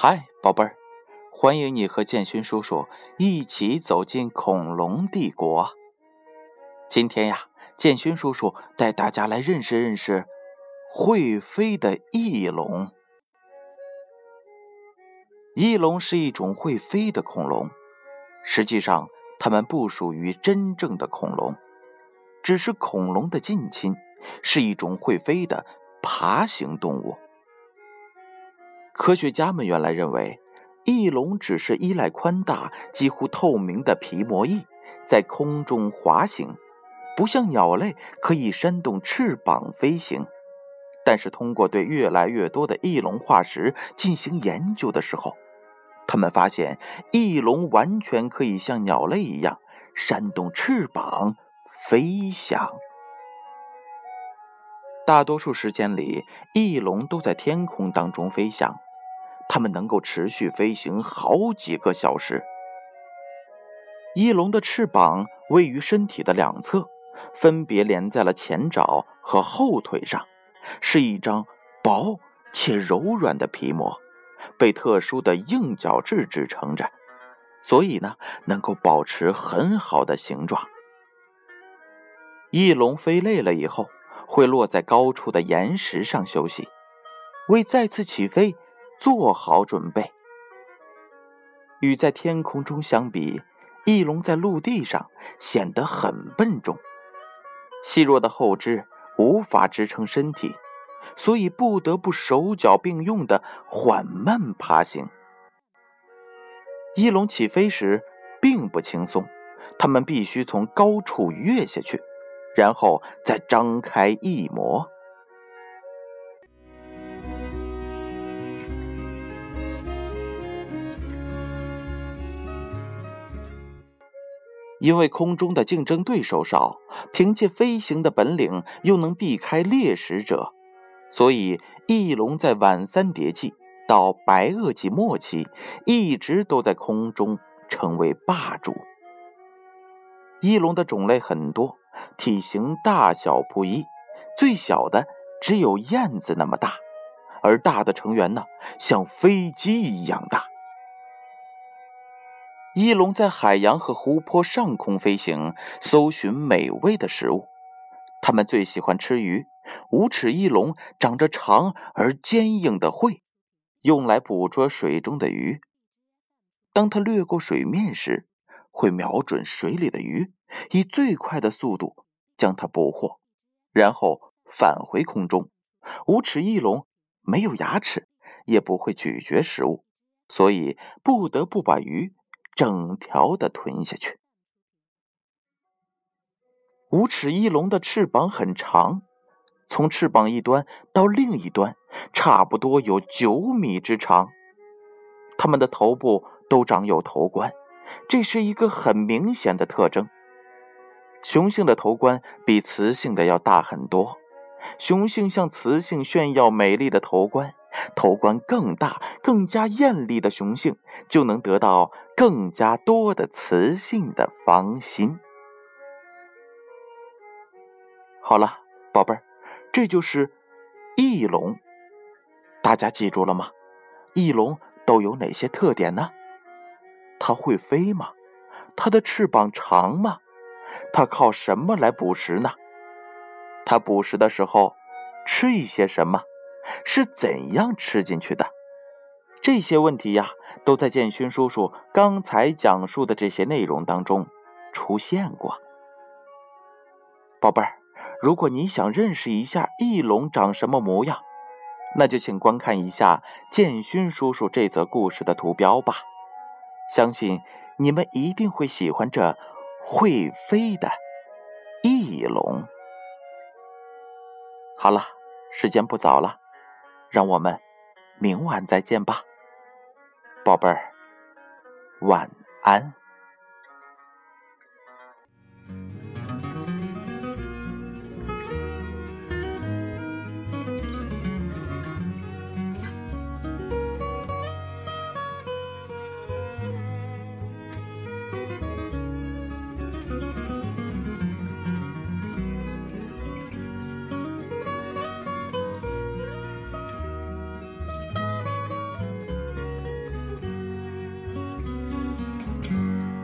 嗨，宝贝儿，欢迎你和建勋叔叔一起走进恐龙帝国。今天呀，建勋叔叔带大家来认识认识会飞的翼龙。翼龙是一种会飞的恐龙，实际上它们不属于真正的恐龙，只是恐龙的近亲，是一种会飞的爬行动物。科学家们原来认为，翼龙只是依赖宽大、几乎透明的皮膜翼，在空中滑行，不像鸟类可以扇动翅膀飞行。但是，通过对越来越多的翼龙化石进行研究的时候，他们发现，翼龙完全可以像鸟类一样扇动翅膀飞翔。大多数时间里，翼龙都在天空当中飞翔。它们能够持续飞行好几个小时。翼龙的翅膀位于身体的两侧，分别连在了前爪和后腿上，是一张薄且柔软的皮膜，被特殊的硬角质支撑着，所以呢，能够保持很好的形状。翼龙飞累了以后，会落在高处的岩石上休息，为再次起飞。做好准备。与在天空中相比，翼龙在陆地上显得很笨重，细弱的后肢无法支撑身体，所以不得不手脚并用的缓慢爬行。翼龙起飞时并不轻松，它们必须从高处跃下去，然后再张开翼膜。因为空中的竞争对手少，凭借飞行的本领又能避开猎食者，所以翼龙在晚三叠纪到白垩纪末期一直都在空中成为霸主。翼龙的种类很多，体型大小不一，最小的只有燕子那么大，而大的成员呢，像飞机一样大。翼龙在海洋和湖泊上空飞行，搜寻美味的食物。它们最喜欢吃鱼。无齿翼龙长着长而坚硬的喙，用来捕捉水中的鱼。当它掠过水面时，会瞄准水里的鱼，以最快的速度将它捕获，然后返回空中。无齿翼龙没有牙齿，也不会咀嚼食物，所以不得不把鱼。整条的吞下去。无齿翼龙的翅膀很长，从翅膀一端到另一端，差不多有九米之长。它们的头部都长有头冠，这是一个很明显的特征。雄性的头冠比雌性的要大很多，雄性向雌性炫耀美丽的头冠。头冠更大、更加艳丽的雄性，就能得到更加多的雌性的芳心。好了，宝贝儿，这就是翼龙。大家记住了吗？翼龙都有哪些特点呢？它会飞吗？它的翅膀长吗？它靠什么来捕食呢？它捕食的时候吃一些什么？是怎样吃进去的？这些问题呀，都在建勋叔叔刚才讲述的这些内容当中出现过。宝贝儿，如果你想认识一下翼龙长什么模样，那就请观看一下建勋叔叔这则故事的图标吧。相信你们一定会喜欢这会飞的翼龙。好了，时间不早了。让我们明晚再见吧，宝贝儿，晚安。